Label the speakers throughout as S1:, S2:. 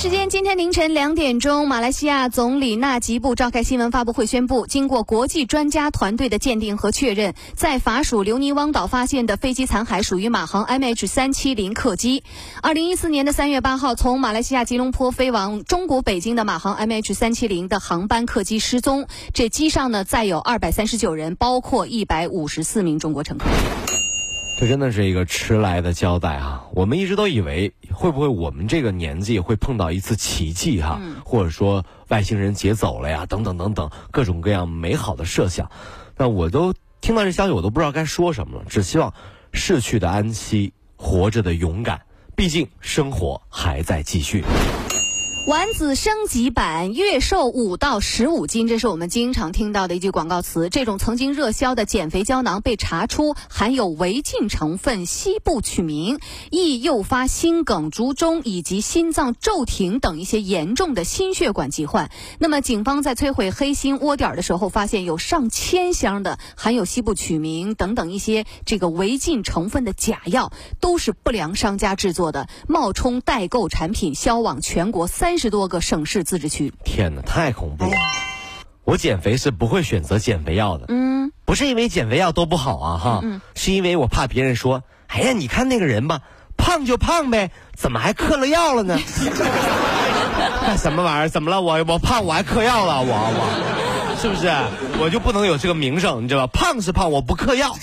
S1: 时间今天凌晨两点钟，马来西亚总理纳吉布召开新闻发布会，宣布经过国际专家团队的鉴定和确认，在法属留尼汪岛发现的飞机残骸属于马航 MH 三七零客机。二零一四年的三月八号，从马来西亚吉隆坡飞往中国北京的马航 MH 三七零的航班客机失踪，这机上呢载有二百三十九人，包括一百五十四名中国乘客。
S2: 这真的是一个迟来的交代啊！我们一直都以为会不会我们这个年纪会碰到一次奇迹哈，或者说外星人劫走了呀，等等等等各种各样美好的设想。那我都听到这消息，我都不知道该说什么了。只希望逝去的安息，活着的勇敢。毕竟生活还在继续。
S1: 丸子升级版，月瘦五到十五斤，这是我们经常听到的一句广告词。这种曾经热销的减肥胶囊被查出含有违禁成分西布曲明，易诱发心梗、卒中以及心脏骤停等一些严重的心血管疾患。那么，警方在摧毁黑心窝点的时候，发现有上千箱的含有西布曲明等等一些这个违禁成分的假药，都是不良商家制作的，冒充代购产品销往全国三。三十多个省市自治区，
S2: 天哪，太恐怖了！我减肥是不会选择减肥药的，嗯，不是因为减肥药都不好啊，哈，是因为我怕别人说，哎呀，你看那个人吧，胖就胖呗，怎么还嗑了药了呢？那什么玩意儿？怎么了？我我胖我还嗑药了？我我是不是？我就不能有这个名声？你知道吧？胖是胖，我不嗑药啊。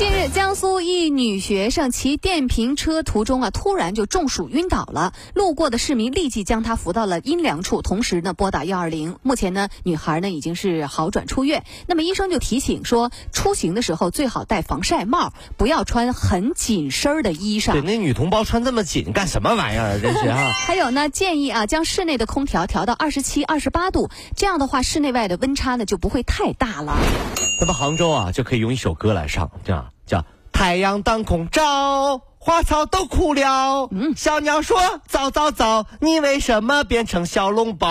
S1: 近日，江苏一女学生骑电瓶车途中啊，突然就中暑晕倒了。路过的市民立即将她扶到了阴凉处，同时呢拨打幺二零。目前呢，女孩呢已经是好转出院。那么医生就提醒说，出行的时候最好戴防晒帽，不要穿很紧身的衣裳。
S2: 对，那女同胞穿这么紧干什么玩意儿啊？真是啊。
S1: 还有呢，建议啊，将室内的空调调到二十七、二十八度，这样的话室内外的温差呢就不会太大了。
S2: 那么杭州啊，就可以用一首歌来唱，这样叫“太阳当空照，花草都枯了”。嗯，小鸟说：“早早早，你为什么变成小笼包？”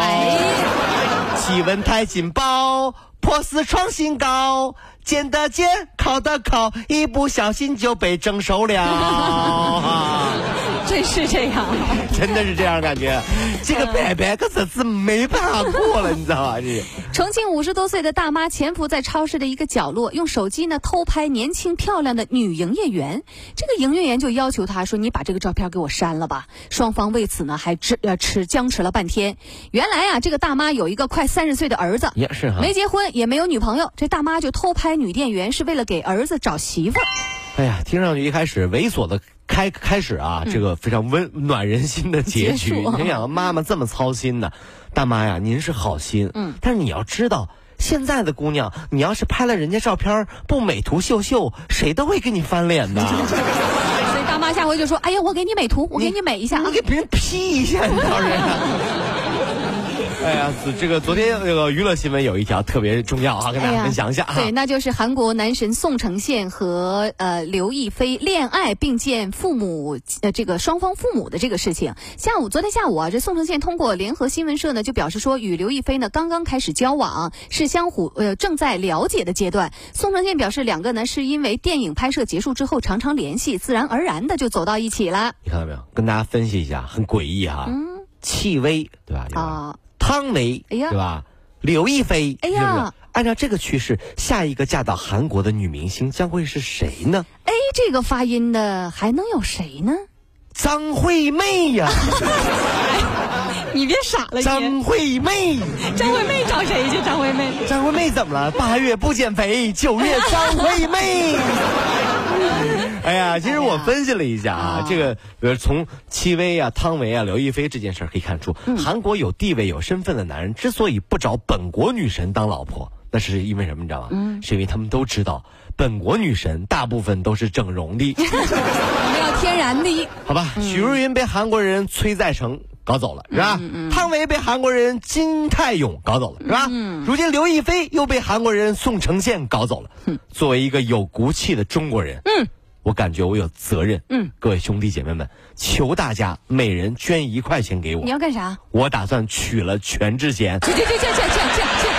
S2: 气温太劲爆，破四创新高，煎的煎，烤的烤，一不小心就被蒸熟了。
S1: 真是这样，
S2: 真的是这样感觉。这个白白可真是没办法过了，你知道吧？这
S1: 重庆五十多岁的大妈潜伏在超市的一个角落，用手机呢偷拍年轻漂亮的女营业员。这个营业员就要求她说：“你把这个照片给我删了吧。”双方为此呢还持呃持僵持了半天。原来啊，这个大妈有一个快三十岁的儿子，
S2: 也是哈，
S1: 没结婚也没有女朋友。这大妈就偷拍女店员，是为了给儿子找媳妇儿。
S2: 哎呀，听上去一开始猥琐的。开开始啊，这个非常温暖人心的结局。你想，妈妈这么操心呢，大妈呀，您是好心，嗯，但是你要知道，现在的姑娘，你要是拍了人家照片不美图秀秀，谁都会给你翻脸的。
S1: 所以大妈下回就说：“哎呀，我给你美图，我给你美一下，
S2: 你给别人 P 一下，你倒是。” 哎呀，这个昨天那个娱乐新闻有一条特别重要啊，跟大家分享一下啊。
S1: 对，那就是韩国男神宋承宪和呃刘亦菲恋爱并见父母呃这个双方父母的这个事情。下午，昨天下午啊，这宋承宪通过联合新闻社呢就表示说，与刘亦菲呢刚刚开始交往，是相互呃正在了解的阶段。宋承宪表示，两个呢是因为电影拍摄结束之后常常联系，自然而然的就走到一起了。
S2: 你看到没有？跟大家分析一下，很诡异哈。嗯。戚薇对吧？啊。汤唯，哎呀，对吧？刘亦菲，哎呀，按照这个趋势，下一个嫁到韩国的女明星将会是谁呢？
S1: 哎，这个发音的还能有谁呢？
S2: 张惠妹呀！
S1: 你别傻了，
S2: 张惠妹，
S1: 张惠妹找谁去？张惠妹，
S2: 张惠妹怎么了？八月不减肥，九月张惠妹。哎呀，其实我分析了一下啊，这个比如从戚薇啊、汤唯啊、刘亦菲这件事可以看出，韩国有地位、有身份的男人之所以不找本国女神当老婆，那是因为什么？你知道吗？嗯，是因为他们都知道，本国女神大部分都是整容的，
S1: 我们要天然的。
S2: 好吧，许茹芸被韩国人崔在成。搞走了，是吧？汤唯被韩国人金泰勇搞走了，是吧？如今刘亦菲又被韩国人宋承宪搞走了。作为一个有骨气的中国人，嗯，我感觉我有责任。嗯，各位兄弟姐妹们，求大家每人捐一块钱给我。
S1: 你要干啥？
S2: 我打算娶了全智贤。
S1: 去去去去去去去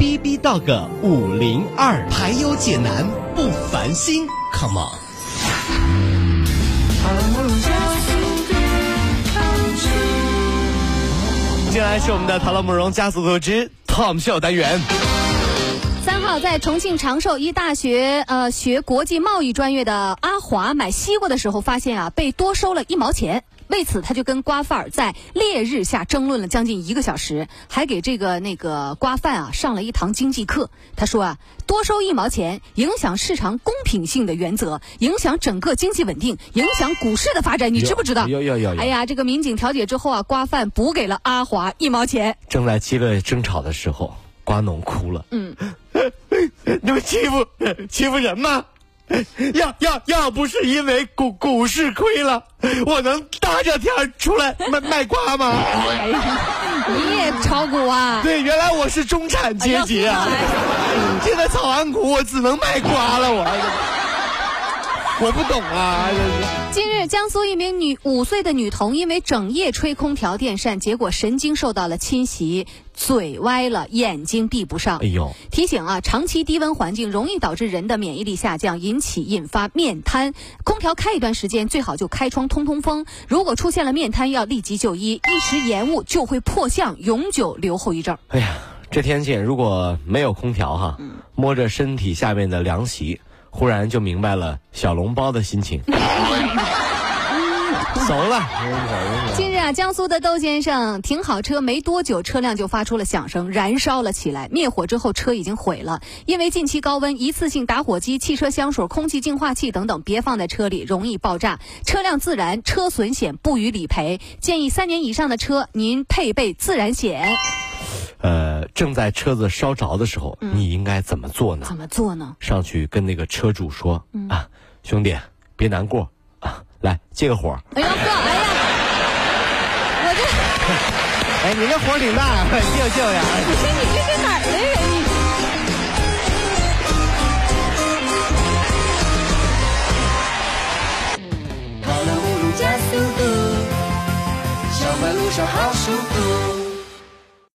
S3: B B Dog 五零二，排忧解难不烦心，Come on。
S2: 接下来是我们的《唐乐慕容加速度之 Tom 秀》单元。
S1: 三号在重庆长寿一大学呃学国际贸易专业的阿华买西瓜的时候，发现啊被多收了一毛钱。为此，他就跟瓜贩儿在烈日下争论了将近一个小时，还给这个那个瓜贩啊上了一堂经济课。他说啊，多收一毛钱影响市场公平性的原则，影响整个经济稳定，影响股市的发展，你知不知道？
S2: 有有有有
S1: 哎呀，这个民警调解之后啊，瓜贩补给了阿华一毛钱。
S2: 正在激烈争吵的时候，瓜农哭了。嗯，你们欺负欺负人吗？要要要不是因为股股市亏了，我能大热天出来卖卖瓜吗？
S1: 哎呀，你也炒股啊？
S2: 对，原来我是中产阶级啊！现在炒完股，我只能卖瓜了，我我不懂啊！这是。
S1: 近日，江苏一名女五岁的女童因为整夜吹空调电扇，结果神经受到了侵袭，嘴歪了，眼睛闭不上。
S2: 哎呦！
S1: 提醒啊，长期低温环境容易导致人的免疫力下降，引起引发面瘫。空调开一段时间，最好就开窗通通风。如果出现了面瘫，要立即就医，一时延误就会破相，永久留后遗症。
S2: 哎呀，这天气如果没有空调哈，摸着身体下面的凉席，忽然就明白了小笼包的心情。熟了。
S1: 近日啊，江苏的窦先生停好车没多久，车辆就发出了响声，燃烧了起来。灭火之后，车已经毁了。因为近期高温，一次性打火机、汽车香水、空气净化器等等别放在车里，容易爆炸。车辆自燃，车损险不予理赔。建议三年以上的车，您配备自燃险。
S2: 呃，正在车子烧着的时候，你应该怎么做呢？
S1: 怎么做呢？
S2: 上去跟那个车主说、啊，兄弟，别难过啊，来借个火。
S1: 哎呀哥，哎呀，我这
S2: 哎，你这火挺大，借借我点儿。
S1: 不是你这是哪儿的人？你
S4: 跑了五路加速度，上班路上好舒服。